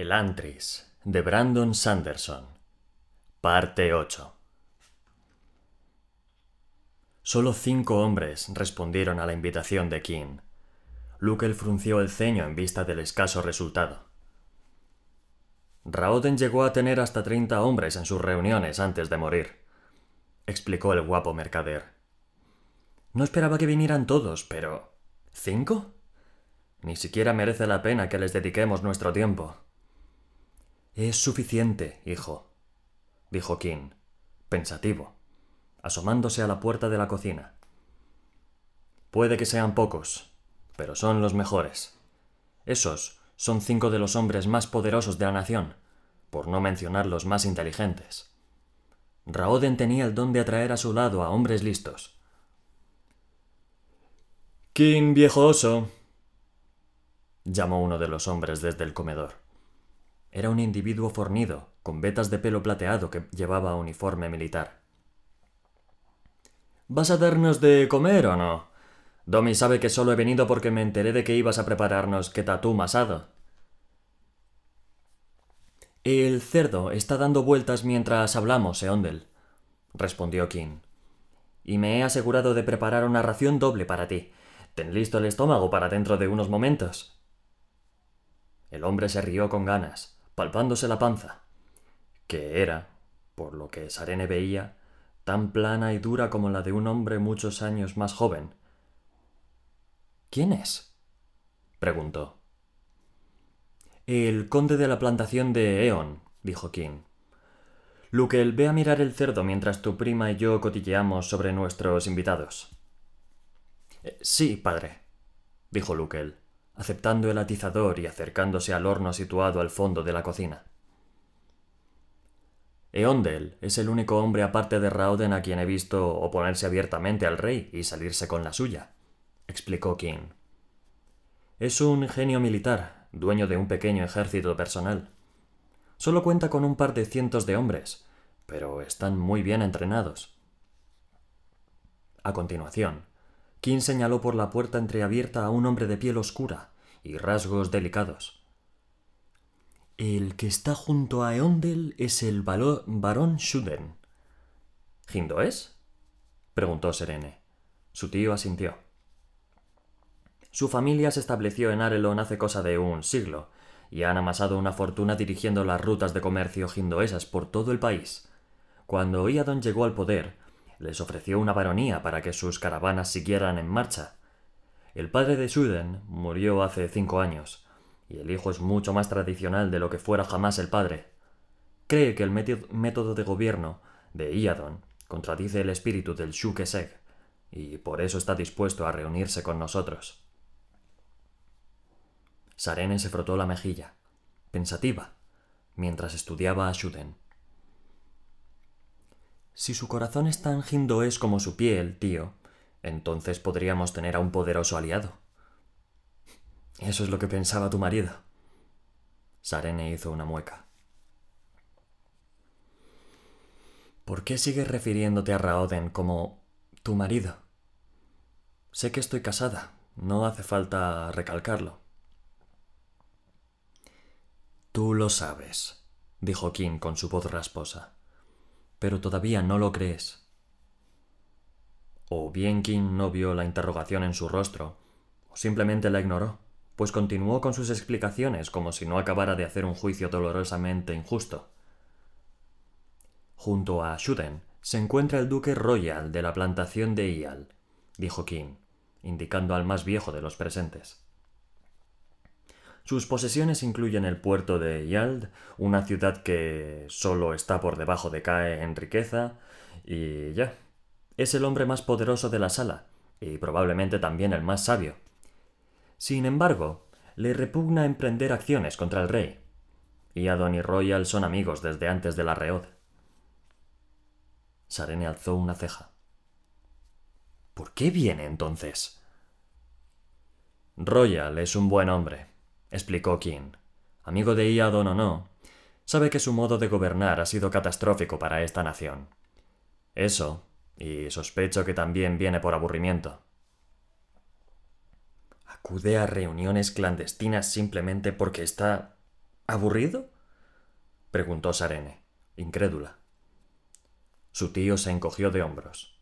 El Antris, de Brandon Sanderson. Parte 8. Solo cinco hombres respondieron a la invitación de King. Lukel frunció el ceño en vista del escaso resultado. Raoden llegó a tener hasta treinta hombres en sus reuniones antes de morir, explicó el guapo mercader. No esperaba que vinieran todos, pero. ¿Cinco? Ni siquiera merece la pena que les dediquemos nuestro tiempo. Es suficiente, hijo, dijo King, pensativo, asomándose a la puerta de la cocina. Puede que sean pocos, pero son los mejores. Esos son cinco de los hombres más poderosos de la nación, por no mencionar los más inteligentes. Raoden tenía el don de atraer a su lado a hombres listos. King viejo oso, llamó uno de los hombres desde el comedor. Era un individuo fornido, con vetas de pelo plateado que llevaba uniforme militar. ¿Vas a darnos de comer o no? Domi sabe que solo he venido porque me enteré de que ibas a prepararnos tatú masado. El cerdo está dando vueltas mientras hablamos, Eondel, respondió King. Y me he asegurado de preparar una ración doble para ti. Ten listo el estómago para dentro de unos momentos. El hombre se rió con ganas, palpándose la panza, que era, por lo que Sarene veía, tan plana y dura como la de un hombre muchos años más joven. ¿Quién es? preguntó. El conde de la plantación de Eon, dijo King. Luke, ve a mirar el cerdo mientras tu prima y yo cotilleamos sobre nuestros invitados. Eh, sí, padre, dijo Lukel aceptando el atizador y acercándose al horno situado al fondo de la cocina. Eondel es el único hombre aparte de Rauden a quien he visto oponerse abiertamente al rey y salirse con la suya, explicó King. Es un genio militar, dueño de un pequeño ejército personal. Solo cuenta con un par de cientos de hombres, pero están muy bien entrenados. A continuación, King señaló por la puerta entreabierta a un hombre de piel oscura, y rasgos delicados. El que está junto a Eondel es el barón Shuden. ¿Hindoes? preguntó Serene. Su tío asintió. Su familia se estableció en Arelon hace cosa de un siglo, y han amasado una fortuna dirigiendo las rutas de comercio hindoesas por todo el país. Cuando Iadon llegó al poder, les ofreció una baronía para que sus caravanas siguieran en marcha, el padre de Shuden murió hace cinco años, y el hijo es mucho más tradicional de lo que fuera jamás el padre. Cree que el método de gobierno de Iadon contradice el espíritu del Shukeseg, y por eso está dispuesto a reunirse con nosotros. Sarene se frotó la mejilla, pensativa, mientras estudiaba a Shuden. Si su corazón es tan hindoés como su piel, tío, entonces podríamos tener a un poderoso aliado. Eso es lo que pensaba tu marido. Sarene hizo una mueca. ¿Por qué sigues refiriéndote a Raoden como tu marido? Sé que estoy casada, no hace falta recalcarlo. Tú lo sabes, dijo Kim con su voz rasposa, pero todavía no lo crees. O bien King no vio la interrogación en su rostro, o simplemente la ignoró, pues continuó con sus explicaciones como si no acabara de hacer un juicio dolorosamente injusto. Junto a Shuden se encuentra el duque Royal de la plantación de Ial, dijo King, indicando al más viejo de los presentes. Sus posesiones incluyen el puerto de Yald, una ciudad que solo está por debajo de Cae en riqueza, y ya, es el hombre más poderoso de la sala, y probablemente también el más sabio. Sin embargo, le repugna emprender acciones contra el rey. Y Adon y Royal son amigos desde antes de la reod. Sarene alzó una ceja. ¿Por qué viene entonces? Royal es un buen hombre, explicó King. Amigo de Iadon o no, sabe que su modo de gobernar ha sido catastrófico para esta nación. Eso, y sospecho que también viene por aburrimiento. Acude a reuniones clandestinas simplemente porque está ¿Aburrido? preguntó Sarene, incrédula. Su tío se encogió de hombros.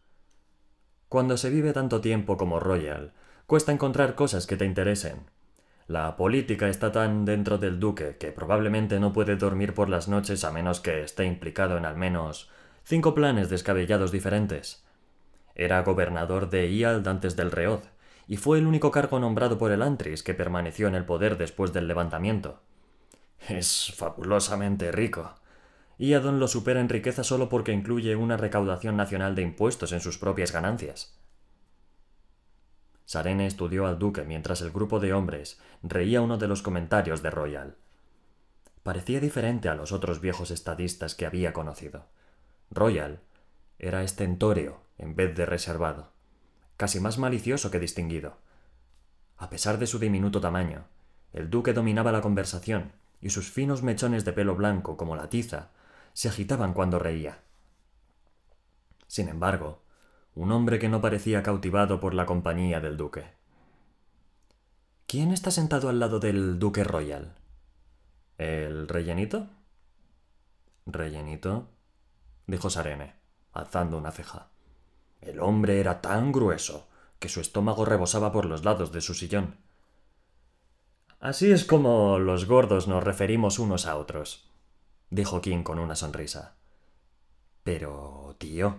Cuando se vive tanto tiempo como Royal, cuesta encontrar cosas que te interesen. La política está tan dentro del duque que probablemente no puede dormir por las noches a menos que esté implicado en al menos cinco planes descabellados diferentes. Era gobernador de Iald antes del Reod, y fue el único cargo nombrado por el Antris que permaneció en el poder después del levantamiento. Es fabulosamente rico. Iadon lo supera en riqueza solo porque incluye una recaudación nacional de impuestos en sus propias ganancias. Sarene estudió al duque mientras el grupo de hombres reía uno de los comentarios de Royal. Parecía diferente a los otros viejos estadistas que había conocido. Royal era estentóreo en vez de reservado, casi más malicioso que distinguido. A pesar de su diminuto tamaño, el duque dominaba la conversación y sus finos mechones de pelo blanco como la tiza se agitaban cuando reía. Sin embargo, un hombre que no parecía cautivado por la compañía del duque. ¿Quién está sentado al lado del duque royal? ¿El rellenito? ¿Rellenito? Dijo Sarene, alzando una ceja. El hombre era tan grueso que su estómago rebosaba por los lados de su sillón. Así es como los gordos nos referimos unos a otros, dijo King con una sonrisa. Pero, tío,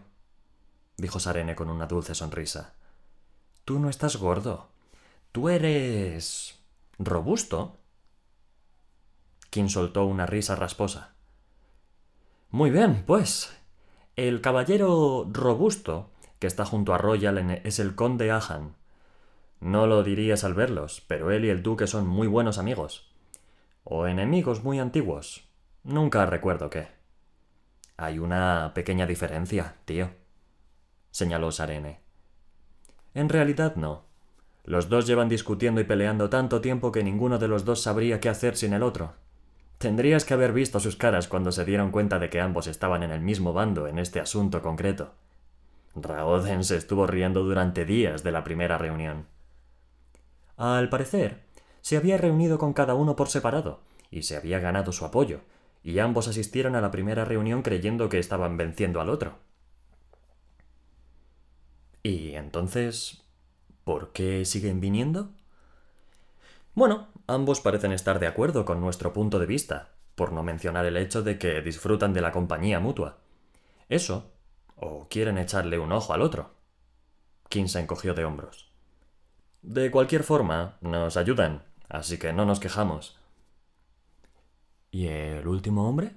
dijo Sarene con una dulce sonrisa, tú no estás gordo. Tú eres... robusto. King soltó una risa rasposa. Muy bien, pues. El caballero robusto que está junto a Royal es el conde Ahan. No lo dirías al verlos, pero él y el duque son muy buenos amigos. O enemigos muy antiguos. Nunca recuerdo qué. Hay una pequeña diferencia, tío, señaló Sarene. En realidad no. Los dos llevan discutiendo y peleando tanto tiempo que ninguno de los dos sabría qué hacer sin el otro. Tendrías que haber visto sus caras cuando se dieron cuenta de que ambos estaban en el mismo bando en este asunto concreto. Raoden se estuvo riendo durante días de la primera reunión. Al parecer, se había reunido con cada uno por separado, y se había ganado su apoyo, y ambos asistieron a la primera reunión creyendo que estaban venciendo al otro. ¿Y entonces, por qué siguen viniendo? Bueno, ambos parecen estar de acuerdo con nuestro punto de vista, por no mencionar el hecho de que disfrutan de la compañía mutua. Eso, o quieren echarle un ojo al otro. King se encogió de hombros. De cualquier forma, nos ayudan, así que no nos quejamos. ¿Y el último hombre?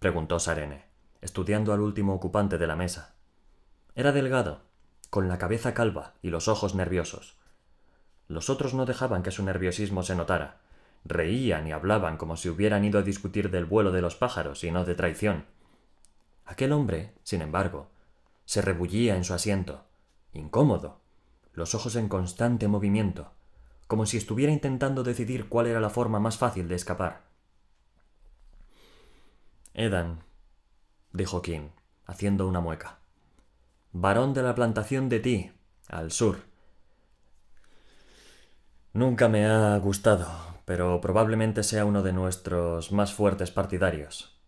preguntó Sarene, estudiando al último ocupante de la mesa. Era delgado, con la cabeza calva y los ojos nerviosos. Los otros no dejaban que su nerviosismo se notara. Reían y hablaban como si hubieran ido a discutir del vuelo de los pájaros y no de traición. Aquel hombre, sin embargo, se rebullía en su asiento, incómodo, los ojos en constante movimiento, como si estuviera intentando decidir cuál era la forma más fácil de escapar. Edan, dijo King, haciendo una mueca. Varón de la plantación de ti, al sur. Nunca me ha gustado, pero probablemente sea uno de nuestros más fuertes partidarios.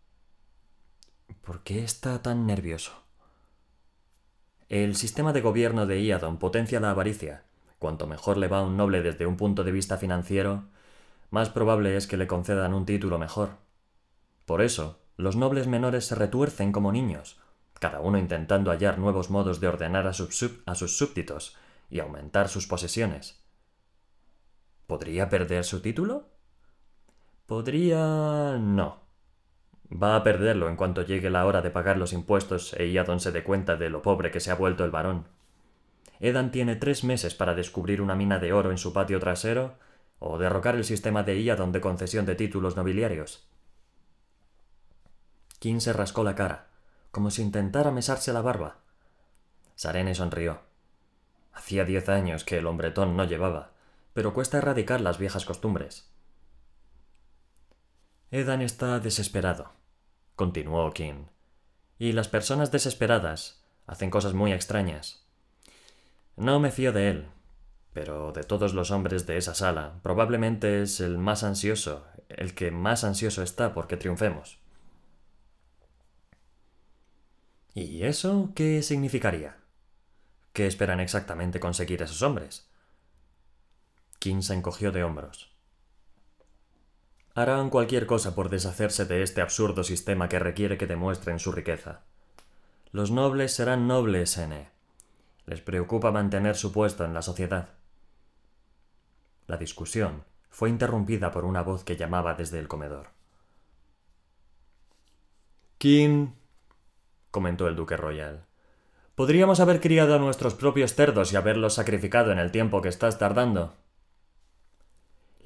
¿Por qué está tan nervioso? El sistema de gobierno de Iadon potencia la avaricia. Cuanto mejor le va a un noble desde un punto de vista financiero, más probable es que le concedan un título mejor. Por eso, los nobles menores se retuercen como niños, cada uno intentando hallar nuevos modos de ordenar a sus, súbditos y aumentar sus posesiones. ¿Podría perder su título? Podría. no. Va a perderlo en cuanto llegue la hora de pagar los impuestos e Iadon se dé cuenta de lo pobre que se ha vuelto el varón. Edan tiene tres meses para descubrir una mina de oro en su patio trasero o derrocar el sistema de Iadon de concesión de títulos nobiliarios. King se rascó la cara, como si intentara mesarse la barba. Sarene sonrió. Hacía diez años que el hombretón no llevaba, pero cuesta erradicar las viejas costumbres. Edan está desesperado, continuó King. Y las personas desesperadas hacen cosas muy extrañas. No me fío de él, Pero de todos los hombres de esa sala, probablemente es el más ansioso, el que más ansioso está porque triunfemos. ¿Y eso qué significaría? ¿Qué esperan exactamente conseguir esos hombres? King se encogió de hombros. Harán cualquier cosa por deshacerse de este absurdo sistema que requiere que demuestren su riqueza. Los nobles serán nobles, N. Les preocupa mantener su puesto en la sociedad. La discusión fue interrumpida por una voz que llamaba desde el comedor. King, comentó el duque royal, podríamos haber criado a nuestros propios cerdos y haberlos sacrificado en el tiempo que estás tardando.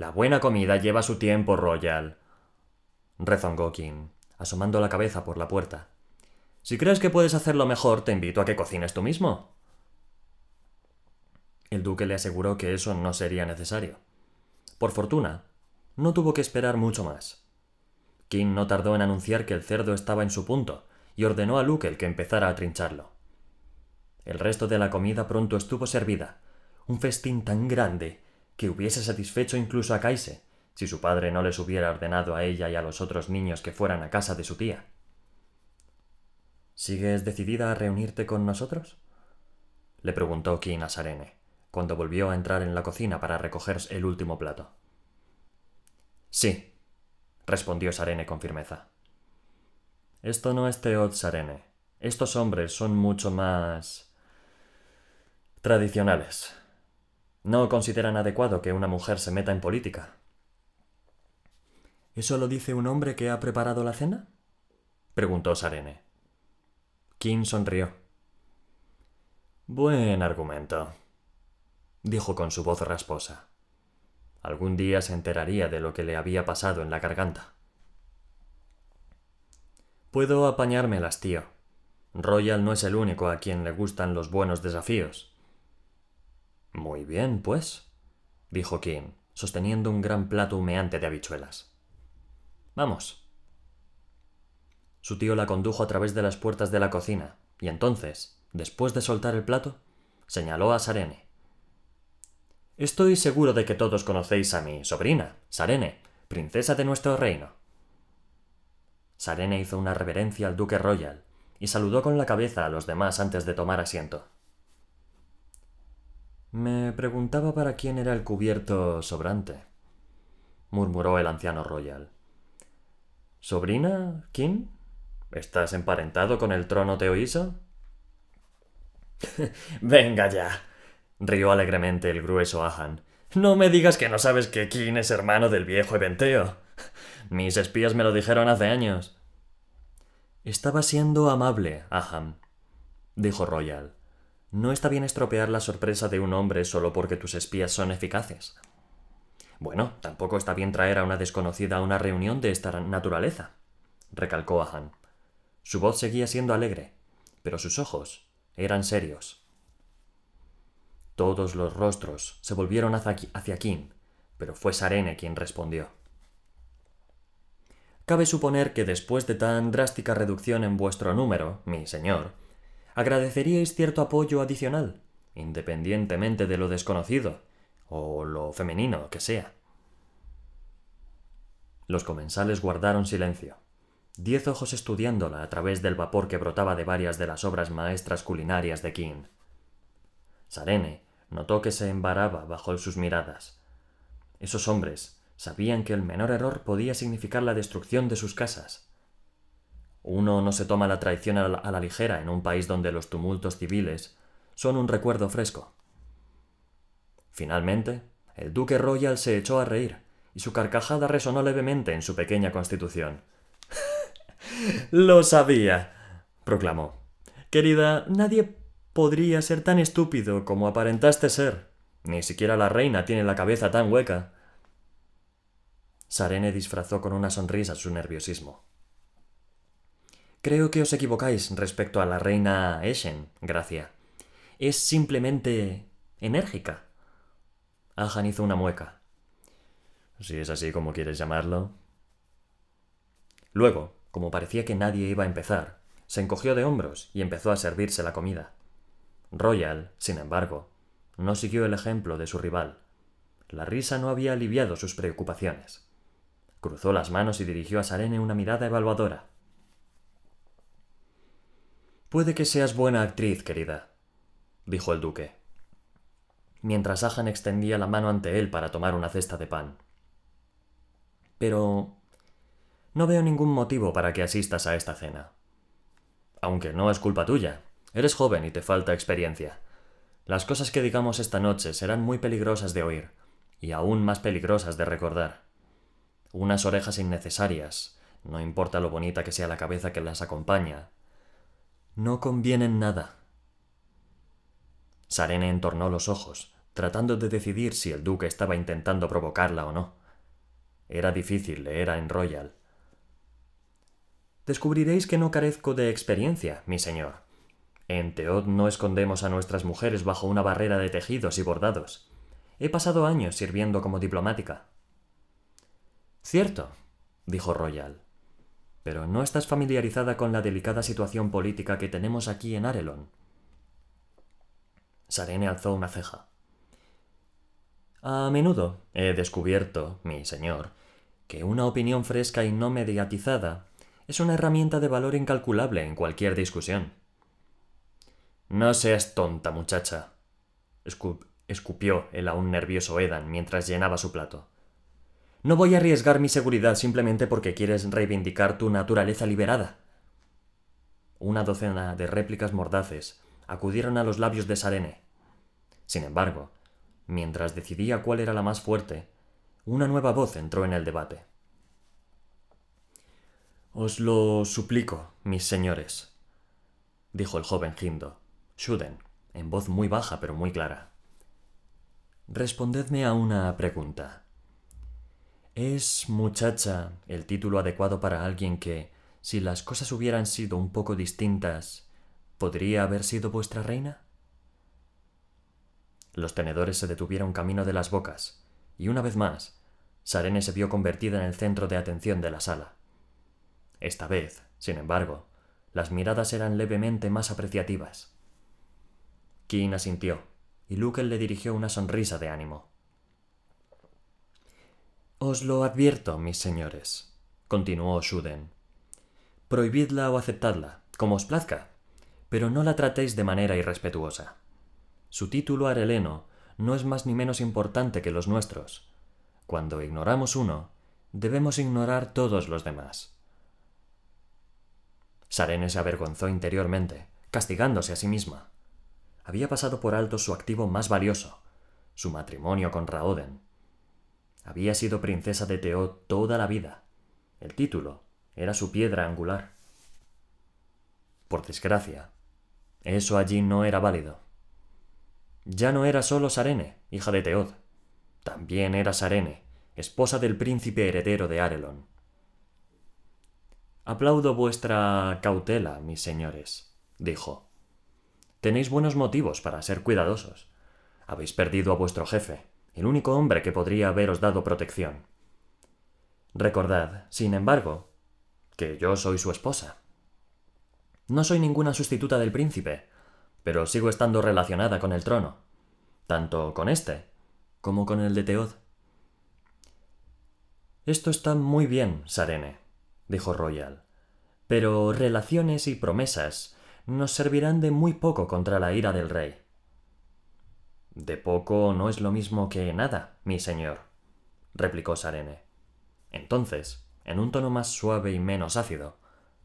La buena comida lleva su tiempo, Royal. rezongó King, asomando la cabeza por la puerta. Si crees que puedes hacerlo mejor, te invito a que cocines tú mismo. El duque le aseguró que eso no sería necesario. Por fortuna, no tuvo que esperar mucho más. King no tardó en anunciar que el cerdo estaba en su punto y ordenó a Luke el que empezara a trincharlo. El resto de la comida pronto estuvo servida, un festín tan grande que hubiese satisfecho incluso a Kaise, si su padre no les hubiera ordenado a ella y a los otros niños que fueran a casa de su tía. ¿Sigues decidida a reunirte con nosotros? le preguntó King a Sarene, cuando volvió a entrar en la cocina para recoger el último plato. Sí, respondió Sarene con firmeza. Esto no es Teod Sarene. Estos hombres son mucho más tradicionales. No consideran adecuado que una mujer se meta en política. ¿Eso lo dice un hombre que ha preparado la cena? preguntó Sarene. King sonrió. Buen argumento, dijo con su voz rasposa. Algún día se enteraría de lo que le había pasado en la garganta. Puedo apañármelas, tío. Royal no es el único a quien le gustan los buenos desafíos. Muy bien, pues, dijo King, sosteniendo un gran plato humeante de habichuelas. Vamos. Su tío la condujo a través de las puertas de la cocina, y entonces, después de soltar el plato, señaló a Sarene. Estoy seguro de que todos conocéis a mi sobrina, Sarene, princesa de nuestro reino. Sarene hizo una reverencia al duque royal y saludó con la cabeza a los demás antes de tomar asiento. Me preguntaba para quién era el cubierto sobrante, murmuró el anciano royal. ¿Sobrina, King? ¿Estás emparentado con el trono teoíso? Venga ya, rió alegremente el grueso Ahan. No me digas que no sabes que King es hermano del viejo Eventeo. Mis espías me lo dijeron hace años. Estaba siendo amable, Aham, dijo Royal. No está bien estropear la sorpresa de un hombre solo porque tus espías son eficaces. Bueno, tampoco está bien traer a una desconocida a una reunión de esta naturaleza, recalcó Ahan. Su voz seguía siendo alegre, pero sus ojos eran serios. Todos los rostros se volvieron hacia, King, pero fue Sarene quien respondió. Cabe suponer que después de tan drástica reducción en vuestro número, mi señor, agradeceríais cierto apoyo adicional, independientemente de lo desconocido o lo femenino que sea. Los comensales guardaron silencio, diez ojos estudiándola a través del vapor que brotaba de varias de las obras maestras culinarias de King. Sarene notó que se embaraba bajo sus miradas. Esos hombres sabían que el menor error podía significar la destrucción de sus casas. Uno no se toma la traición a la, ligera en un país donde los tumultos civiles son un recuerdo fresco. Finalmente, el duque Royal se echó a reír, y su carcajada resonó levemente en su pequeña constitución. Lo sabía, proclamó. Querida, nadie podría ser tan estúpido como aparentaste ser. Ni siquiera la reina tiene la cabeza tan hueca. Sarene disfrazó con una sonrisa su nerviosismo. Creo que os equivocáis respecto a la reina Eshen, Gracia. Es simplemente enérgica. Ahan hizo una mueca. Si es así como quieres llamarlo. Luego, como parecía que nadie iba a empezar, se encogió de hombros y empezó a servirse la comida. Royal, sin embargo, no siguió el ejemplo de su rival. La risa no había aliviado sus preocupaciones. Cruzó las manos y dirigió a Sarene una mirada evaluadora. Puede que seas buena actriz, querida, dijo el duque, mientras Ajan extendía la mano ante él para tomar una cesta de pan. Pero no veo ningún motivo para que asistas a esta cena. Aunque no es culpa tuya. Eres joven y te falta experiencia. Las cosas que digamos esta noche serán muy peligrosas de oír, y aún más peligrosas de recordar. Unas orejas innecesarias, no importa lo bonita que sea la cabeza que las acompaña, no convienen nada. Sarene entornó los ojos, tratando de decidir si el duque estaba intentando provocarla o no. Era difícil leer a en Royal. Descubriréis que no carezco de experiencia, mi señor. En Teod no escondemos a nuestras mujeres bajo una barrera de tejidos y bordados. He pasado años sirviendo como diplomática. Cierto, dijo Royal. Pero no estás familiarizada con la delicada situación política que tenemos aquí en Arelon. Sarene alzó una ceja. A menudo he descubierto, mi señor, que una opinión fresca y no mediatizada es una herramienta de valor incalculable en cualquier discusión. No seas tonta, muchacha, escupió el aún nervioso Edan mientras llenaba su plato. No voy a arriesgar mi seguridad simplemente porque quieres reivindicar tu naturaleza liberada. Una docena de réplicas mordaces acudieron a los labios de Sarene. Sin embargo, mientras decidía cuál era la más fuerte, una nueva voz entró en el debate. Os lo suplico, mis señores, dijo el joven Hindo, Shuden, en voz muy baja pero muy clara. Respondedme a una pregunta. ¿Es muchacha el título adecuado para alguien que, si las cosas hubieran sido un poco distintas, podría haber sido vuestra reina? Los tenedores se detuvieron camino de las bocas, y una vez más, Sarene se vio convertida en el centro de atención de la sala. Esta vez, sin embargo, las miradas eran levemente más apreciativas. King asintió, y Luke le dirigió una sonrisa de ánimo. Os lo advierto, mis señores, continuó Shuden. Prohibidla o aceptadla, como os plazca, pero no la tratéis de manera irrespetuosa. Su título areleno no es más ni menos importante que los nuestros. Cuando ignoramos uno, debemos ignorar todos los demás. Sarene se avergonzó interiormente, castigándose a sí misma. Había pasado por alto su activo más valioso, su matrimonio con Raoden. Había sido princesa de Teo toda la vida. El título era su piedra angular. Por desgracia, eso allí no era válido. Ya no era solo Sarene, hija de Teod. También era Sarene, esposa del príncipe heredero de Arelon. Aplaudo vuestra cautela, mis señores, dijo. Tenéis buenos motivos para ser cuidadosos. Habéis perdido a vuestro jefe, el único hombre que podría haberos dado protección. Recordad, sin embargo, que yo soy su esposa. No soy ninguna sustituta del príncipe, pero sigo estando relacionada con el trono, tanto con este como con el de Teod. Esto está muy bien, Sarene, dijo Royal. Pero relaciones y promesas nos servirán de muy poco contra la ira del rey. De poco no es lo mismo que nada, mi señor, replicó Sarene. Entonces, en un tono más suave y menos ácido,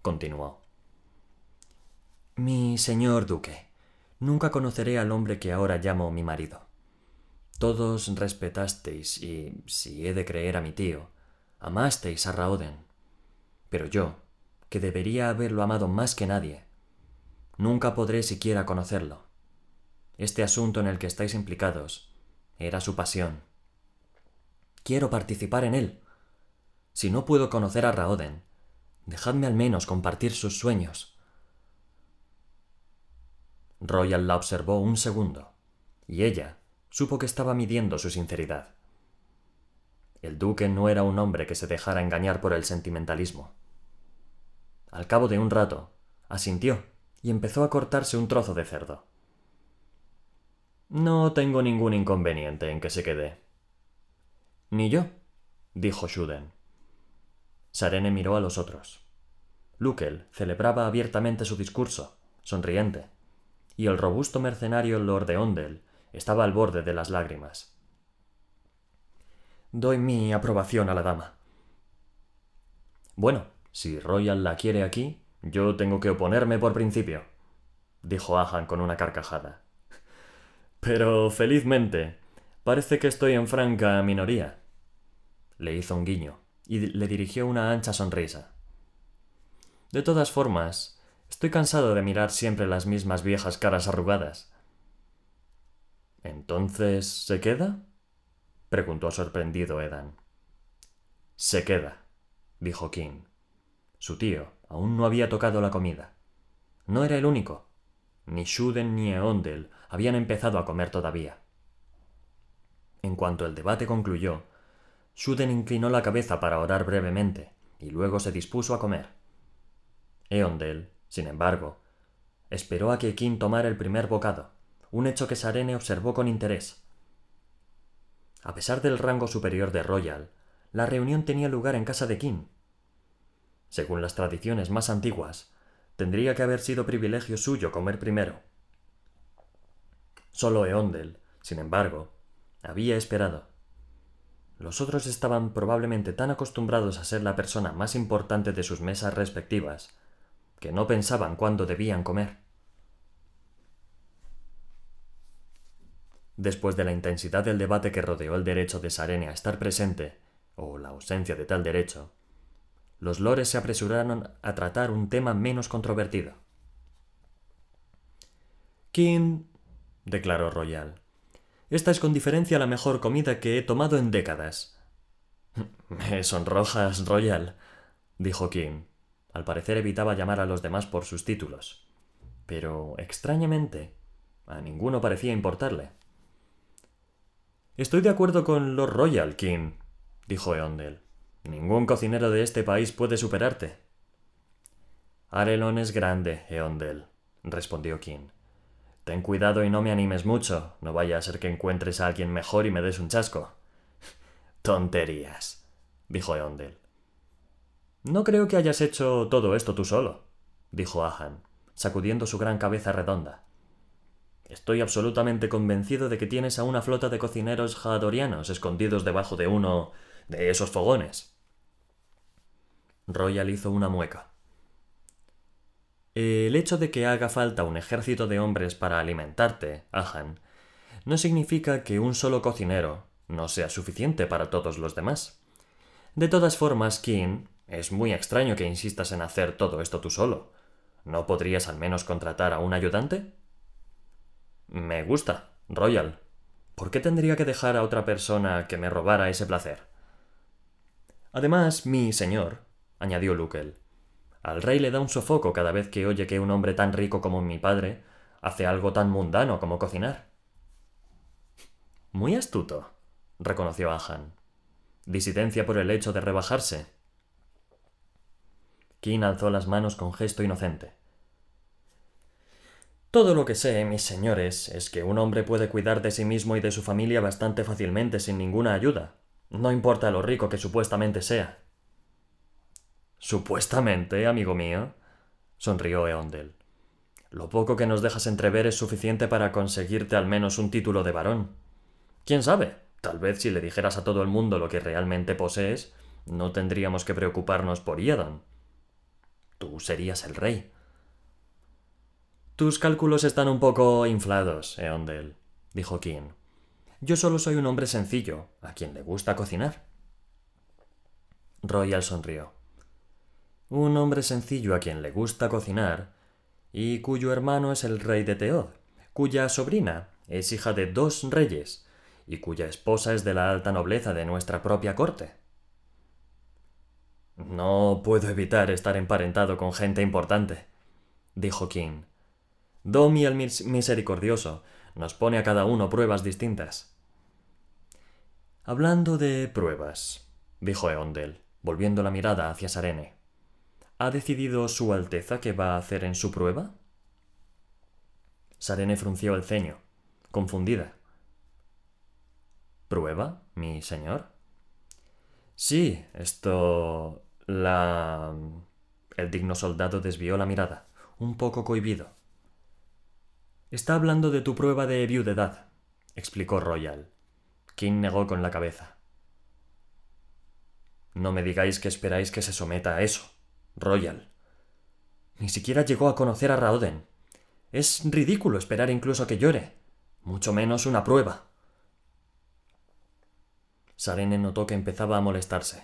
continuó. Mi señor duque, nunca conoceré al hombre que ahora llamo mi marido. Todos respetasteis y, si he de creer a mi tío, amasteis a Raoden. Pero yo, que debería haberlo amado más que nadie, nunca podré siquiera conocerlo. Este asunto en el que estáis implicados era su pasión. Quiero participar en él. Si no puedo conocer a Raoden, dejadme al menos compartir sus sueños. Royal la observó un segundo, y ella supo que estaba midiendo su sinceridad. El duque no era un hombre que se dejara engañar por el sentimentalismo. Al cabo de un rato, asintió y empezó a cortarse un trozo de cerdo. No tengo ningún inconveniente en que se quede. Ni yo, dijo Shuden. Sarene miró a los otros. Lukel celebraba abiertamente su discurso, sonriente, y el robusto mercenario Lord de Ondel estaba al borde de las lágrimas. Doy mi aprobación a la dama. Bueno, si Royal la quiere aquí, yo tengo que oponerme por principio, dijo Ahan con una carcajada. Pero felizmente, parece que estoy en franca minoría. Le hizo un guiño y le dirigió una ancha sonrisa. De todas formas, estoy cansado de mirar siempre las mismas viejas caras arrugadas. ¿Entonces se queda? preguntó sorprendido Edan. Se queda, dijo King. Su tío aún no había tocado la comida. No era el único. Ni Shuden ni Eondel habían empezado a comer todavía. En cuanto el debate concluyó, Shuden inclinó la cabeza para orar brevemente y luego se dispuso a comer. Eondel, sin embargo, esperó a que King tomara el primer bocado, un hecho que Sarene observó con interés. A pesar del rango superior de Royal, la reunión tenía lugar en casa de King. Según las tradiciones más antiguas, tendría que haber sido privilegio suyo comer primero. Solo Eondel, sin embargo, había esperado. Los otros estaban probablemente tan acostumbrados a ser la persona más importante de sus mesas respectivas, que no pensaban cuándo debían comer. Después de la intensidad del debate que rodeó el derecho de Sarene a estar presente, o la ausencia de tal derecho, los lores se apresuraron a tratar un tema menos controvertido. King, declaró Royal, esta es con diferencia la mejor comida que he tomado en décadas. Me sonrojas, Royal, dijo King. Al parecer evitaba llamar a los demás por sus títulos. Pero, extrañamente, a ninguno parecía importarle. Estoy de acuerdo con Lord Royal, King, dijo Eondel. Ningún cocinero de este país puede superarte. Arelon es grande, Eondel, respondió King. Ten cuidado y no me animes mucho, no vaya a ser que encuentres a alguien mejor y me des un chasco. Tonterías, dijo Eondel. No creo que hayas hecho todo esto tú solo, dijo Ahan, sacudiendo su gran cabeza redonda. Estoy absolutamente convencido de que tienes a una flota de cocineros jadorianos escondidos debajo de uno de esos fogones. Royal hizo una mueca. El hecho de que haga falta un ejército de hombres para alimentarte, Ahan, no significa que un solo cocinero no sea suficiente para todos los demás. De todas formas, King, es muy extraño que insistas en hacer todo esto tú solo. ¿No podrías al menos contratar a un ayudante? Me gusta, Royal. ¿Por qué tendría que dejar a otra persona que me robara ese placer? Además, mi señor, añadió Lukel, al rey le da un sofoco cada vez que oye que un hombre tan rico como mi padre hace algo tan mundano como cocinar. Muy astuto, reconoció Ahan. Disidencia por el hecho de rebajarse. King alzó las manos con gesto inocente. Todo lo que sé, mis señores, es que un hombre puede cuidar de sí mismo y de su familia bastante fácilmente sin ninguna ayuda, no importa lo rico que supuestamente sea. Supuestamente, amigo mío, sonrió Eondel. Lo poco que nos dejas entrever es suficiente para conseguirte al menos un título de varón. ¿Quién sabe? Tal vez si le dijeras a todo el mundo lo que realmente posees, no tendríamos que preocuparnos por Iadon. Tú serías el rey. Tus cálculos están un poco inflados, Eondel, dijo King. Yo solo soy un hombre sencillo, a quien le gusta cocinar. Royal sonrió un hombre sencillo a quien le gusta cocinar, y cuyo hermano es el rey de Teod, cuya sobrina es hija de dos reyes, y cuya esposa es de la alta nobleza de nuestra propia corte. No puedo evitar estar emparentado con gente importante, dijo King. Domi el misericordioso nos pone a cada uno pruebas distintas. Hablando de pruebas, dijo Eondel, volviendo la mirada hacia Sarene. ¿Ha decidido Su Alteza qué va a hacer en su prueba? Sarene frunció el ceño, confundida. ¿Prueba, mi señor? Sí, esto. la. El digno soldado desvió la mirada, un poco cohibido. Está hablando de tu prueba de viudedad, explicó Royal. King negó con la cabeza. No me digáis que esperáis que se someta a eso, Royal. Ni siquiera llegó a conocer a Raoden. Es ridículo esperar incluso que llore, mucho menos una prueba. Sarene notó que empezaba a molestarse.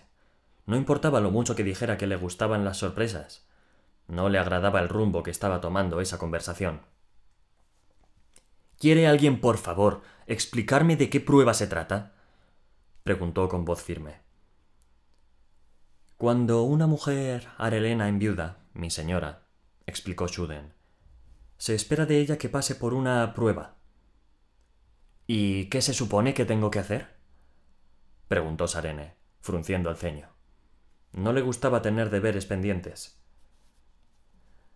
No importaba lo mucho que dijera que le gustaban las sorpresas. No le agradaba el rumbo que estaba tomando esa conversación. ¿Quiere alguien, por favor, explicarme de qué prueba se trata? preguntó con voz firme. Cuando una mujer arelena enviuda, mi señora, explicó Shuden, se espera de ella que pase por una prueba. ¿Y qué se supone que tengo que hacer? preguntó Sarene, frunciendo el ceño. No le gustaba tener deberes pendientes.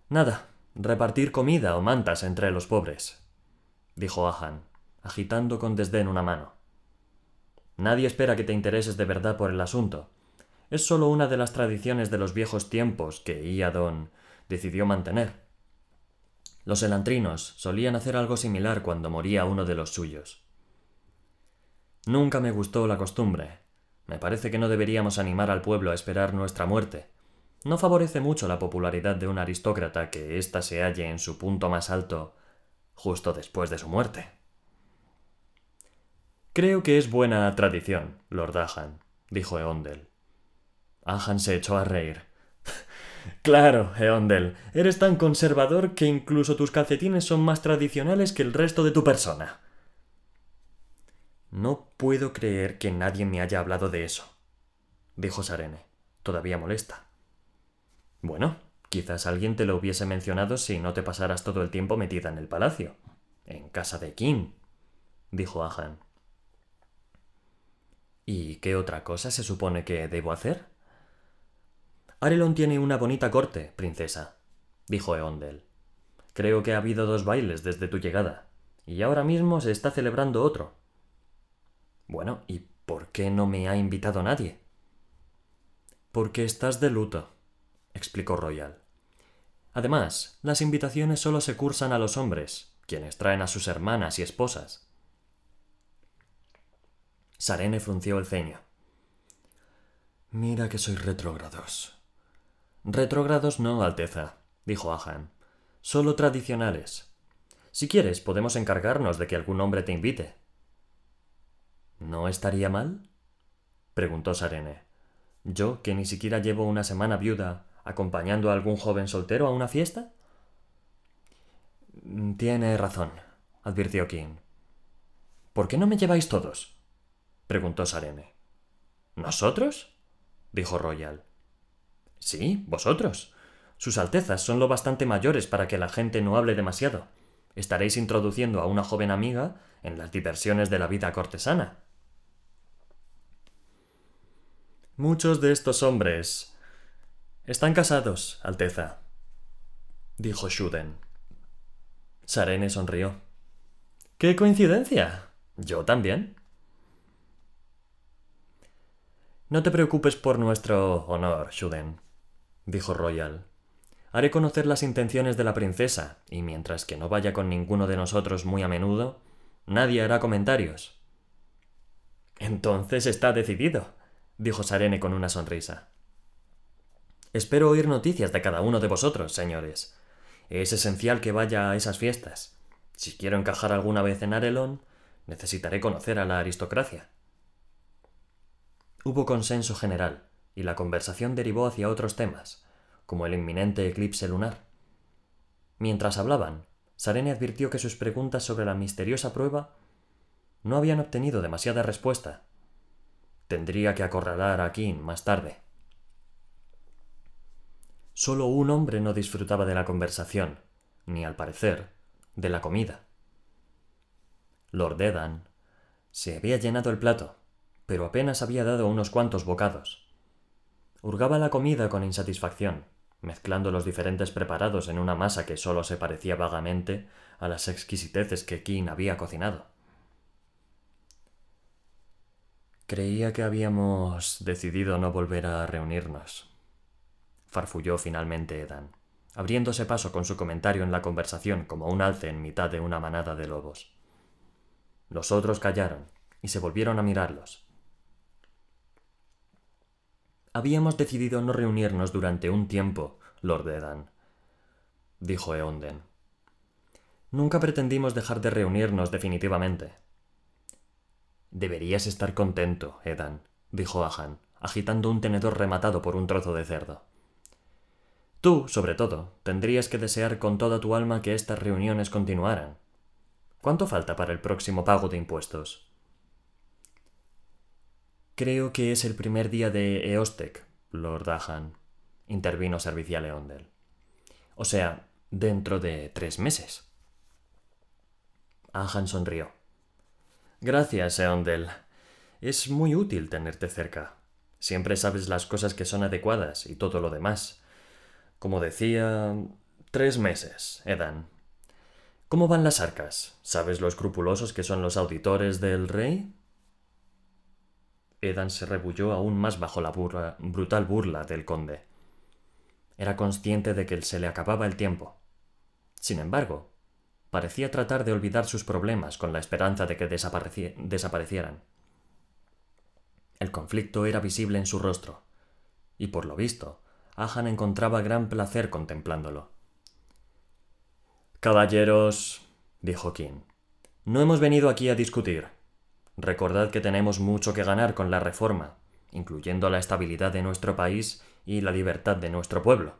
Nada, repartir comida o mantas entre los pobres, dijo Ahan, agitando con desdén una mano. Nadie espera que te intereses de verdad por el asunto. Es solo una de las tradiciones de los viejos tiempos que Iadon decidió mantener. Los elantrinos solían hacer algo similar cuando moría uno de los suyos. Nunca me gustó la costumbre. Me parece que no deberíamos animar al pueblo a esperar nuestra muerte. No favorece mucho la popularidad de un aristócrata que ésta se halle en su punto más alto justo después de su muerte. Creo que es buena tradición, Lord Ahan, dijo Eondel. Ahan se echó a reír. claro, Eondel, eres tan conservador que incluso tus calcetines son más tradicionales que el resto de tu persona. No puedo creer que nadie me haya hablado de eso, dijo Sarene, todavía molesta. Bueno, Quizás alguien te lo hubiese mencionado si no te pasaras todo el tiempo metida en el palacio, en casa de King, dijo Ahan. ¿Y qué otra cosa se supone que debo hacer? Arelon tiene una bonita corte, princesa, dijo Eondel. Creo que ha habido dos bailes desde tu llegada, y ahora mismo se está celebrando otro. Bueno, ¿y por qué no me ha invitado nadie? Porque estás de luto, explicó Royal. Además, las invitaciones solo se cursan a los hombres, quienes traen a sus hermanas y esposas. Sarene frunció el ceño. Mira que sois retrógrados. Retrógrados no, Alteza, dijo Ahan. Solo tradicionales. Si quieres, podemos encargarnos de que algún hombre te invite. ¿No estaría mal? preguntó Sarene. Yo, que ni siquiera llevo una semana viuda, acompañando a algún joven soltero a una fiesta? Tiene razón, advirtió King. ¿Por qué no me lleváis todos? preguntó Sarene. ¿Nosotros? dijo Royal. Sí, vosotros. Sus Altezas son lo bastante mayores para que la gente no hable demasiado. Estaréis introduciendo a una joven amiga en las diversiones de la vida cortesana. Muchos de estos hombres están casados, Alteza, dijo Shuden. Sarene sonrió. ¡Qué coincidencia! Yo también. No te preocupes por nuestro honor, Shuden, dijo Royal. Haré conocer las intenciones de la princesa, y mientras que no vaya con ninguno de nosotros muy a menudo, nadie hará comentarios. Entonces está decidido, dijo Sarene con una sonrisa. Espero oír noticias de cada uno de vosotros, señores. Es esencial que vaya a esas fiestas. Si quiero encajar alguna vez en Arelon, necesitaré conocer a la aristocracia. Hubo consenso general, y la conversación derivó hacia otros temas, como el inminente eclipse lunar. Mientras hablaban, Sarene advirtió que sus preguntas sobre la misteriosa prueba no habían obtenido demasiada respuesta. Tendría que acorralar a King más tarde. Solo un hombre no disfrutaba de la conversación, ni al parecer, de la comida. Lord Edan se había llenado el plato, pero apenas había dado unos cuantos bocados. Hurgaba la comida con insatisfacción, mezclando los diferentes preparados en una masa que solo se parecía vagamente a las exquisiteces que King había cocinado. Creía que habíamos decidido no volver a reunirnos. Farfulló finalmente Edan, abriéndose paso con su comentario en la conversación como un alce en mitad de una manada de lobos. Los otros callaron y se volvieron a mirarlos. Habíamos decidido no reunirnos durante un tiempo, Lord Edan, dijo Eonden. Nunca pretendimos dejar de reunirnos definitivamente. Deberías estar contento, Edan, dijo Ahan, agitando un tenedor rematado por un trozo de cerdo. Tú, sobre todo, tendrías que desear con toda tu alma que estas reuniones continuaran. ¿Cuánto falta para el próximo pago de impuestos? Creo que es el primer día de Eostec, Lord Ahan, intervino servicial Eondel. O sea, dentro de tres meses. Ahan sonrió. Gracias, Eondel. Es muy útil tenerte cerca. Siempre sabes las cosas que son adecuadas y todo lo demás. Como decía, tres meses, Edan. ¿Cómo van las arcas? ¿Sabes lo escrupulosos que son los auditores del rey? Edan se rebulló aún más bajo la brutal burla del conde. Era consciente de que se le acababa el tiempo. Sin embargo, Parecía tratar de olvidar sus problemas con la esperanza de que desaparecieran. El conflicto era visible en su rostro, y por lo visto, Ahan encontraba gran placer contemplándolo. Caballeros, dijo King, no hemos venido aquí a discutir. Recordad que tenemos mucho que ganar con la reforma, incluyendo la estabilidad de nuestro país y la libertad de nuestro pueblo.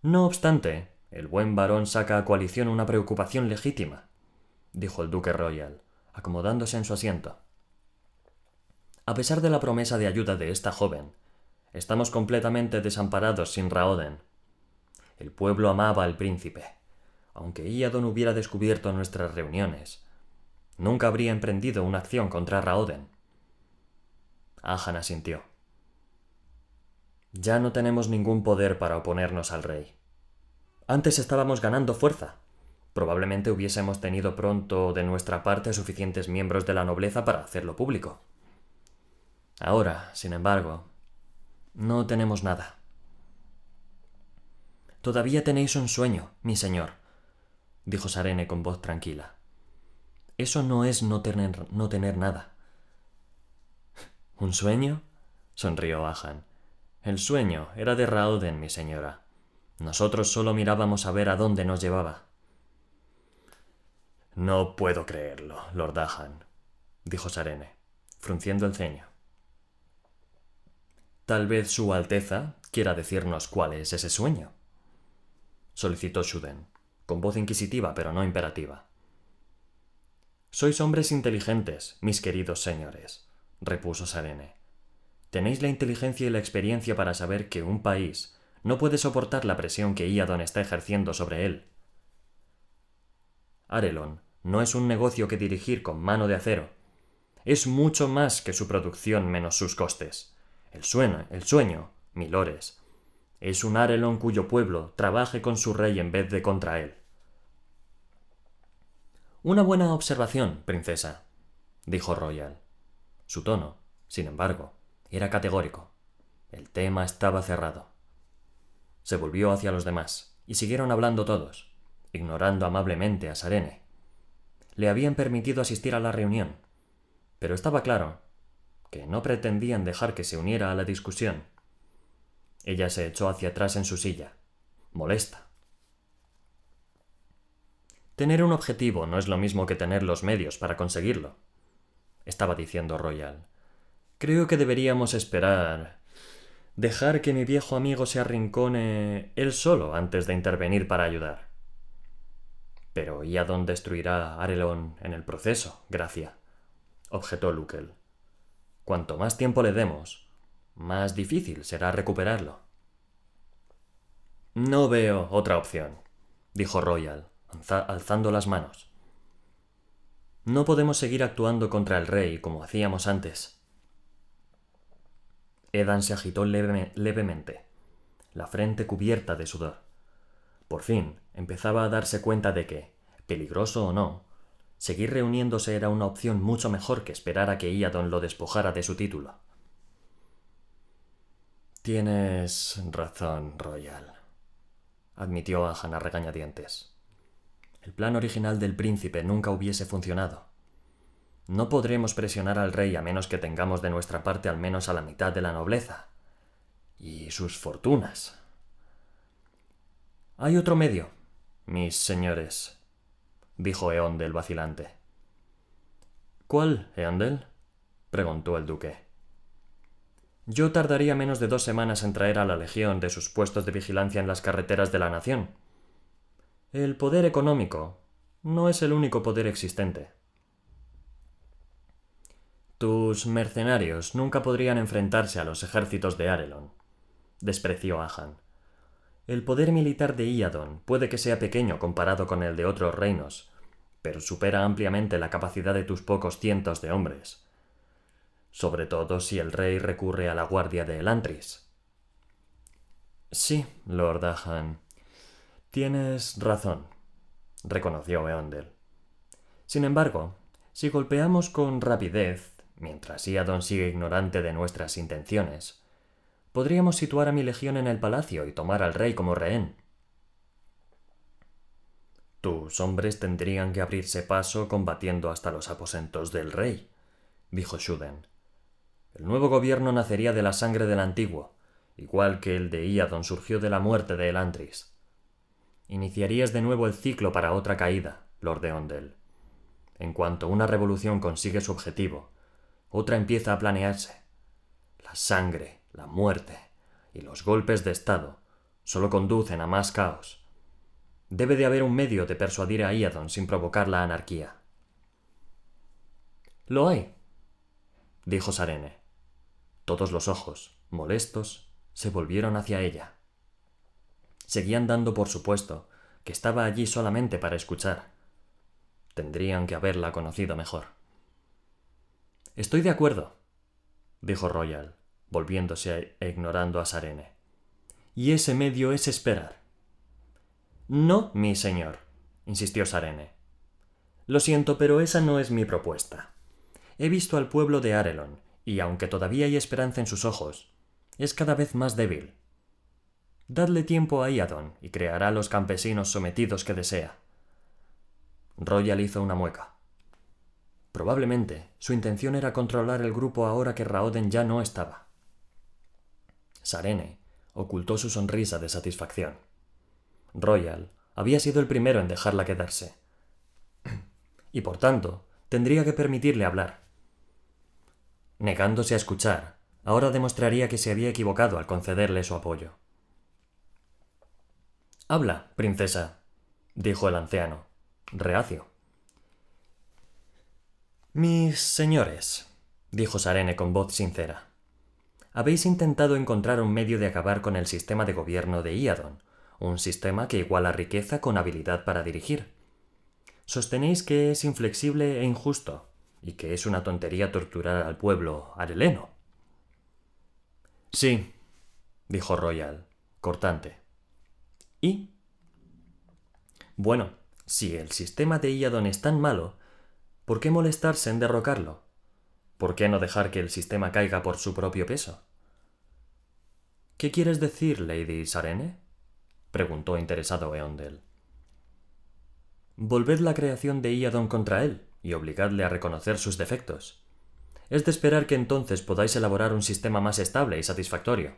No obstante, el buen varón saca a coalición una preocupación legítima, dijo el duque royal, acomodándose en su asiento. A pesar de la promesa de ayuda de esta joven, estamos completamente desamparados sin Raoden. El pueblo amaba al príncipe. Aunque Iadon hubiera descubierto nuestras reuniones, nunca habría emprendido una acción contra Raoden. Ahan asintió. Ya no tenemos ningún poder para oponernos al rey. Antes estábamos ganando fuerza. Probablemente hubiésemos tenido pronto de nuestra parte suficientes miembros de la nobleza para hacerlo público. Ahora, sin embargo, no tenemos nada. Todavía tenéis un sueño, mi señor, dijo Sarene con voz tranquila. Eso no es no tener, no tener nada. ¿Un sueño? sonrió Ahan. El sueño era de Rauden, mi señora. Nosotros solo mirábamos a ver a dónde nos llevaba. No puedo creerlo, Lord Ahan, dijo Sarene, frunciendo el ceño. Tal vez Su Alteza quiera decirnos cuál es ese sueño. solicitó Shuden, con voz inquisitiva pero no imperativa. Sois hombres inteligentes, mis queridos señores, repuso Sarene. Tenéis la inteligencia y la experiencia para saber que un país no puede soportar la presión que Iadon está ejerciendo sobre él. Arelon no es un negocio que dirigir con mano de acero. Es mucho más que su producción menos sus costes. El sueño, el sueño, milores, es un Arelon cuyo pueblo trabaje con su rey en vez de contra él. Una buena observación, princesa, dijo Royal. Su tono, sin embargo, era categórico. El tema estaba cerrado. Se volvió hacia los demás, y siguieron hablando todos, ignorando amablemente a Sarene. Le habían permitido asistir a la reunión, pero estaba claro que no pretendían dejar que se uniera a la discusión. Ella se echó hacia atrás en su silla, molesta. Tener un objetivo no es lo mismo que tener los medios para conseguirlo, estaba diciendo Royal. Creo que deberíamos esperar dejar que mi viejo amigo se arrincone él solo antes de intervenir para ayudar. Pero ¿y a dónde destruirá Arelon en el proceso, Gracia? objetó Lukel. Cuanto más tiempo le demos, más difícil será recuperarlo. No veo otra opción, dijo Royal, alzando las manos. No podemos seguir actuando contra el rey como hacíamos antes. Edan se agitó levemente. la frente cubierta de sudor. Por fin empezaba a darse cuenta de que, peligroso o no, seguir reuniéndose era una opción mucho mejor que esperar a que Iadon lo despojara de su título. Tienes razón, Royal, admitió a regañadientes. El plan original del príncipe nunca hubiese funcionado. No podremos presionar al rey a menos que tengamos de nuestra parte al menos a la mitad de la nobleza. Y sus fortunas. Hay otro medio, mis señores, dijo Eondel vacilante. ¿Cuál, Eondel? preguntó el duque. Yo tardaría menos de dos semanas en traer a la Legión de sus puestos de vigilancia en las carreteras de la nación. El poder económico no es el único poder existente. Tus mercenarios nunca podrían enfrentarse a los ejércitos de Arelon, despreció Ahan. El poder militar de Iadon puede que sea pequeño comparado con el de otros reinos, pero supera ampliamente la capacidad de tus pocos cientos de hombres. Sobre todo si el rey recurre a la guardia de Elantris. Sí, Lord Ahan. Tienes razón, reconoció Eondel. Sin embargo, si golpeamos con rapidez, mientras Iadon sigue ignorante de nuestras intenciones, podríamos situar a mi legión en el palacio y tomar al rey como rehén. Tus hombres tendrían que abrirse paso combatiendo hasta los aposentos del rey, dijo Shuden. El nuevo gobierno nacería de la sangre del antiguo, igual que el de Iadon surgió de la muerte de Elantris. Iniciarías de nuevo el ciclo para otra caída, Lord de Ondel. En cuanto una revolución consigue su objetivo, otra empieza a planearse. La sangre, la muerte y los golpes de Estado solo conducen a más caos. Debe de haber un medio de persuadir a Iadon sin provocar la anarquía. Lo hay, dijo Sarene. Todos los ojos, molestos, se volvieron hacia ella. Seguían dando por supuesto que estaba allí solamente para escuchar. Tendrían que haberla conocido mejor. Estoy de acuerdo, dijo Royal volviéndose e ignorando a Sarene. Y ese medio es esperar. No, mi señor, insistió Sarene. Lo siento, pero esa no es mi propuesta. He visto al pueblo de Arelon, y aunque todavía hay esperanza en sus ojos, es cada vez más débil. Dadle tiempo a Iadon y creará los campesinos sometidos que desea. Royal hizo una mueca. Probablemente su intención era controlar el grupo ahora que Raoden ya no estaba. Sarene ocultó su sonrisa de satisfacción. Royal había sido el primero en dejarla quedarse. y por tanto, tendría que permitirle hablar. Negándose a escuchar, ahora demostraría que se había equivocado al concederle su apoyo. Habla, princesa, dijo el anciano, reacio. Mis señores, dijo Sarene con voz sincera habéis intentado encontrar un medio de acabar con el sistema de gobierno de Iadon, un sistema que iguala riqueza con habilidad para dirigir. Sostenéis que es inflexible e injusto, y que es una tontería torturar al pueblo areleno. Sí, dijo Royal, cortante. ¿Y? Bueno, si el sistema de Iadon es tan malo, ¿por qué molestarse en derrocarlo? ¿Por qué no dejar que el sistema caiga por su propio peso? ¿Qué quieres decir, Lady Sarene? preguntó interesado Eondel. Volved la creación de Iadon contra él y obligadle a reconocer sus defectos. Es de esperar que entonces podáis elaborar un sistema más estable y satisfactorio.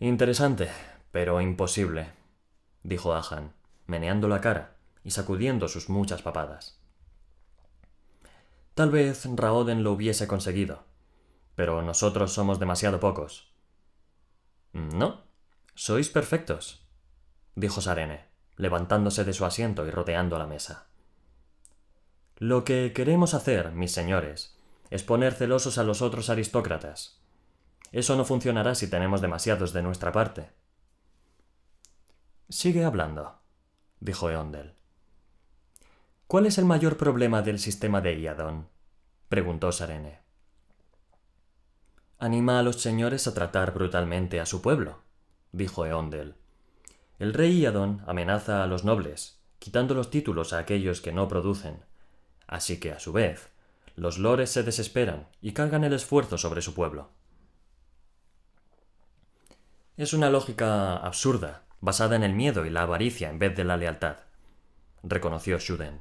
Interesante, pero imposible, dijo Ahan, meneando la cara y sacudiendo sus muchas papadas. Tal vez Raoden lo hubiese conseguido, pero nosotros somos demasiado pocos. No, sois perfectos, dijo Sarene, levantándose de su asiento y rodeando la mesa. Lo que queremos hacer, mis señores, es poner celosos a los otros aristócratas. Eso no funcionará si tenemos demasiados de nuestra parte. Sigue hablando, dijo Eondel. ¿Cuál es el mayor problema del sistema de Iadon? preguntó Sarene. Anima a los señores a tratar brutalmente a su pueblo, dijo Eondel. El rey Iadon amenaza a los nobles, quitando los títulos a aquellos que no producen. Así que, a su vez, los lores se desesperan y cargan el esfuerzo sobre su pueblo. Es una lógica absurda, basada en el miedo y la avaricia en vez de la lealtad, reconoció Shuden.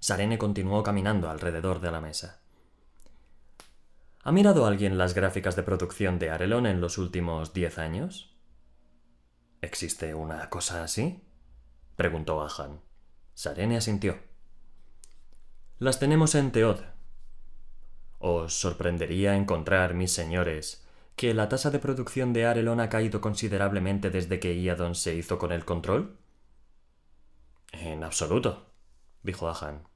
Sarene continuó caminando alrededor de la mesa. ¿Ha mirado alguien las gráficas de producción de Arelon en los últimos diez años? ¿Existe una cosa así? preguntó Ahan. Sarene asintió. Las tenemos en Teod. Os sorprendería encontrar, mis señores, que la tasa de producción de Arelon ha caído considerablemente desde que Iadon se hizo con el control. En absoluto, dijo Ahan.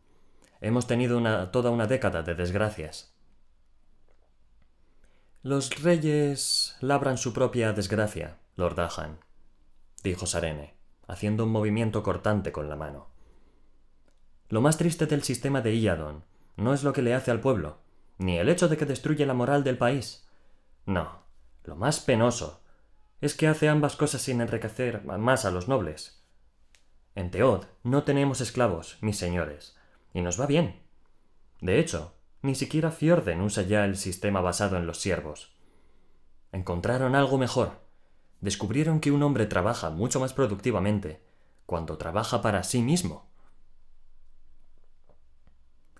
Hemos tenido una, toda una década de desgracias. Los reyes labran su propia desgracia, Lord Ahan, dijo Sarene, haciendo un movimiento cortante con la mano. Lo más triste del sistema de Iadon no es lo que le hace al pueblo, ni el hecho de que destruye la moral del país. No, lo más penoso es que hace ambas cosas sin enriquecer más a los nobles. En Teod no tenemos esclavos, mis señores, y nos va bien. De hecho, ni siquiera Fjorden usa ya el sistema basado en los siervos. Encontraron algo mejor. Descubrieron que un hombre trabaja mucho más productivamente cuando trabaja para sí mismo.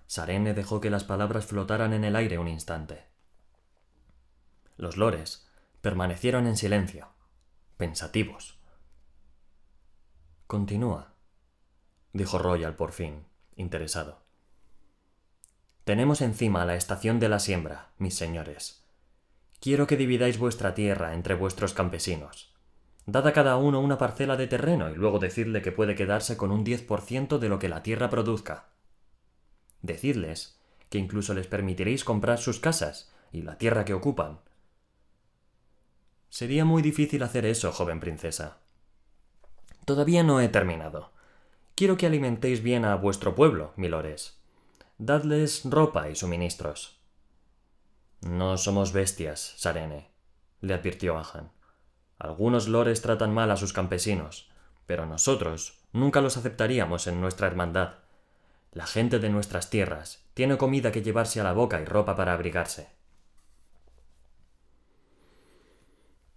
Sarene dejó que las palabras flotaran en el aire un instante. Los lores permanecieron en silencio, pensativos. Continúa, dijo Royal por fin interesado. Tenemos encima la estación de la siembra, mis señores. Quiero que dividáis vuestra tierra entre vuestros campesinos. Dad a cada uno una parcela de terreno y luego decidle que puede quedarse con un 10% de lo que la tierra produzca. Decidles que incluso les permitiréis comprar sus casas y la tierra que ocupan. Sería muy difícil hacer eso, joven princesa. Todavía no he terminado. Quiero que alimentéis bien a vuestro pueblo, milores. Dadles ropa y suministros. No somos bestias, Sarene, le advirtió Ahan. Algunos lores tratan mal a sus campesinos, pero nosotros nunca los aceptaríamos en nuestra hermandad. La gente de nuestras tierras tiene comida que llevarse a la boca y ropa para abrigarse.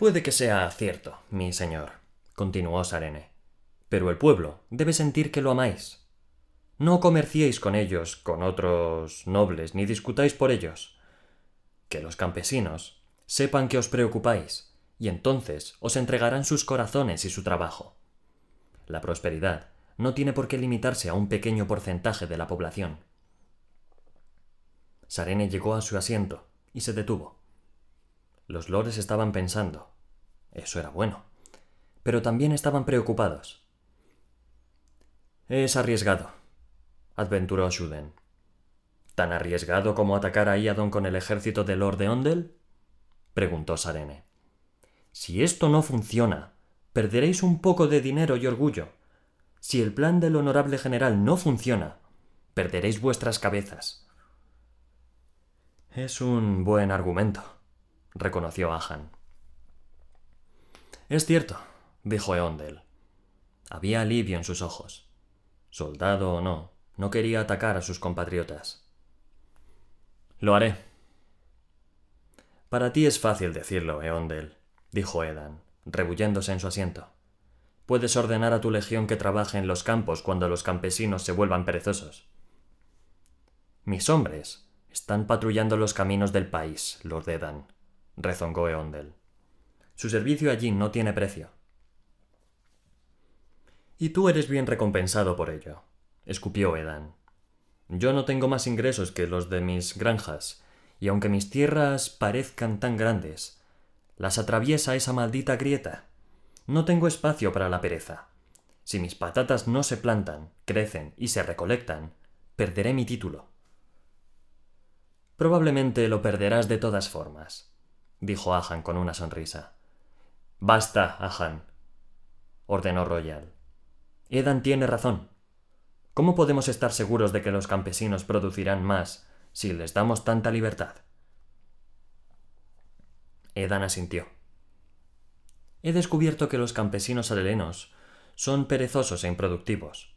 Puede que sea cierto, mi señor, continuó Sarene pero el pueblo debe sentir que lo amáis. No comerciéis con ellos, con otros nobles, ni discutáis por ellos. Que los campesinos sepan que os preocupáis, y entonces os entregarán sus corazones y su trabajo. La prosperidad no tiene por qué limitarse a un pequeño porcentaje de la población. Sarene llegó a su asiento y se detuvo. Los lores estaban pensando. Eso era bueno. Pero también estaban preocupados. Es arriesgado, adventuró Shuden. ¿Tan arriesgado como atacar a Iadon con el ejército de Lord de Ondel? preguntó Sarene. Si esto no funciona, perderéis un poco de dinero y orgullo. Si el plan del honorable general no funciona, perderéis vuestras cabezas. Es un buen argumento, reconoció Ahan. Es cierto, dijo Eondel. Había alivio en sus ojos soldado o no, no quería atacar a sus compatriotas. Lo haré. Para ti es fácil decirlo, Eondel, dijo Edan, rebulléndose en su asiento. Puedes ordenar a tu legión que trabaje en los campos cuando los campesinos se vuelvan perezosos. Mis hombres están patrullando los caminos del país, Lord Edan, rezongó Eondel. Su servicio allí no tiene precio. Y tú eres bien recompensado por ello, escupió Edan. Yo no tengo más ingresos que los de mis granjas, y aunque mis tierras parezcan tan grandes, las atraviesa esa maldita grieta. No tengo espacio para la pereza. Si mis patatas no se plantan, crecen y se recolectan, perderé mi título. Probablemente lo perderás de todas formas, dijo Ahan con una sonrisa. Basta, Ahan, ordenó Royal. Edan tiene razón. ¿Cómo podemos estar seguros de que los campesinos producirán más si les damos tanta libertad? Edan asintió. He descubierto que los campesinos alelenos son perezosos e improductivos.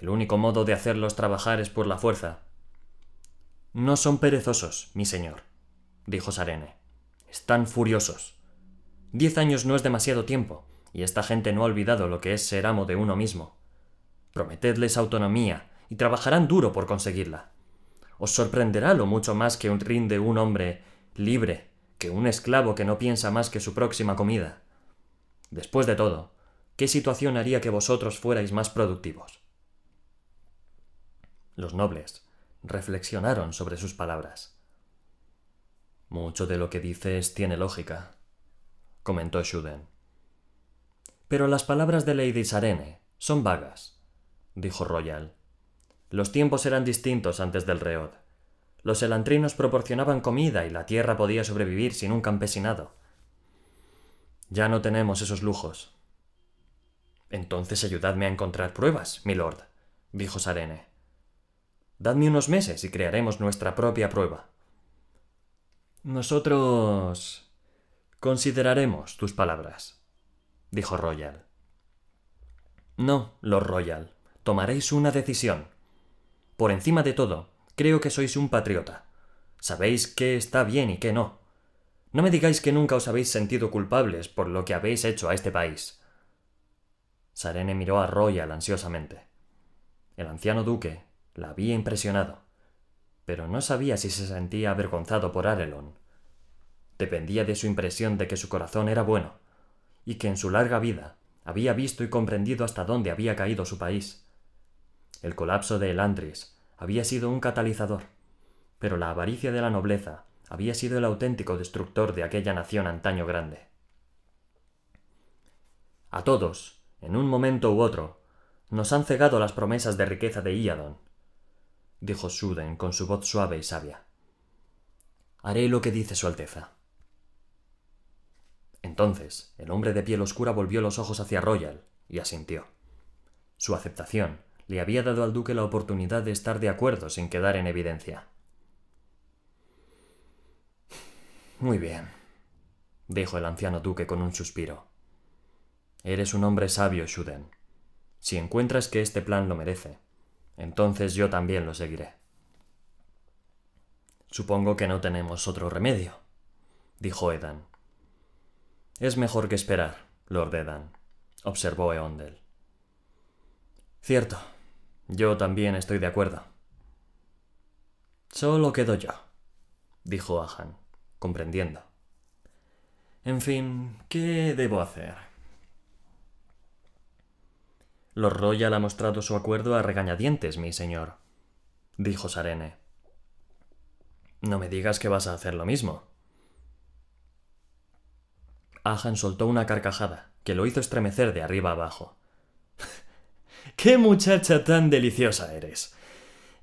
El único modo de hacerlos trabajar es por la fuerza. No son perezosos, mi señor, dijo Sarene. Están furiosos. Diez años no es demasiado tiempo, y esta gente no ha olvidado lo que es ser amo de uno mismo. Prometedles autonomía, y trabajarán duro por conseguirla. Os sorprenderá lo mucho más que un rinde un hombre libre que un esclavo que no piensa más que su próxima comida. Después de todo, ¿qué situación haría que vosotros fuerais más productivos? Los nobles reflexionaron sobre sus palabras. Mucho de lo que dices tiene lógica, comentó Shuden. Pero las palabras de Lady Sarene son vagas, dijo Royal. Los tiempos eran distintos antes del reod. Los elantrinos proporcionaban comida y la tierra podía sobrevivir sin un campesinado. Ya no tenemos esos lujos. Entonces ayudadme a encontrar pruebas, milord, dijo Sarene. Dadme unos meses y crearemos nuestra propia prueba. Nosotros consideraremos tus palabras, dijo Royal. No, Lord Royal, tomaréis una decisión. Por encima de todo, creo que sois un patriota. Sabéis qué está bien y qué no. No me digáis que nunca os habéis sentido culpables por lo que habéis hecho a este país. Sarene miró a Royal ansiosamente. El anciano duque la había impresionado, pero no sabía si se sentía avergonzado por Arelon. Dependía de su impresión de que su corazón era bueno, y que en su larga vida había visto y comprendido hasta dónde había caído su país. El colapso de Elandris había sido un catalizador, pero la avaricia de la nobleza había sido el auténtico destructor de aquella nación antaño grande. A todos, en un momento u otro, nos han cegado las promesas de riqueza de Iadon, dijo Suden con su voz suave y sabia. Haré lo que dice Su Alteza. Entonces el hombre de piel oscura volvió los ojos hacia Royal y asintió. Su aceptación le había dado al duque la oportunidad de estar de acuerdo sin quedar en evidencia. Muy bien, dijo el anciano duque con un suspiro. Eres un hombre sabio, Shuden. Si encuentras que este plan lo merece, entonces yo también lo seguiré. Supongo que no tenemos otro remedio, dijo Edan. Es mejor que esperar, Lord Edan, observó Eondel. Cierto, yo también estoy de acuerdo. Solo quedo yo, dijo Ahan, comprendiendo. En fin, ¿qué debo hacer? Lord Royal ha mostrado su acuerdo a regañadientes, mi señor, dijo Sarene. No me digas que vas a hacer lo mismo. Ahan soltó una carcajada que lo hizo estremecer de arriba abajo. ¡Qué muchacha tan deliciosa eres!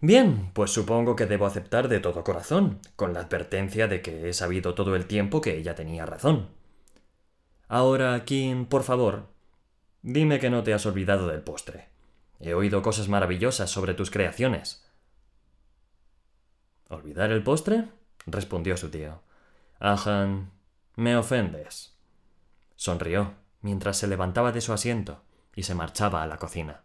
Bien, pues supongo que debo aceptar de todo corazón, con la advertencia de que he sabido todo el tiempo que ella tenía razón. Ahora, Kim, por favor, Dime que no te has olvidado del postre. He oído cosas maravillosas sobre tus creaciones. ¿Olvidar el postre? respondió su tío. Ahan, me ofendes. Sonrió mientras se levantaba de su asiento y se marchaba a la cocina.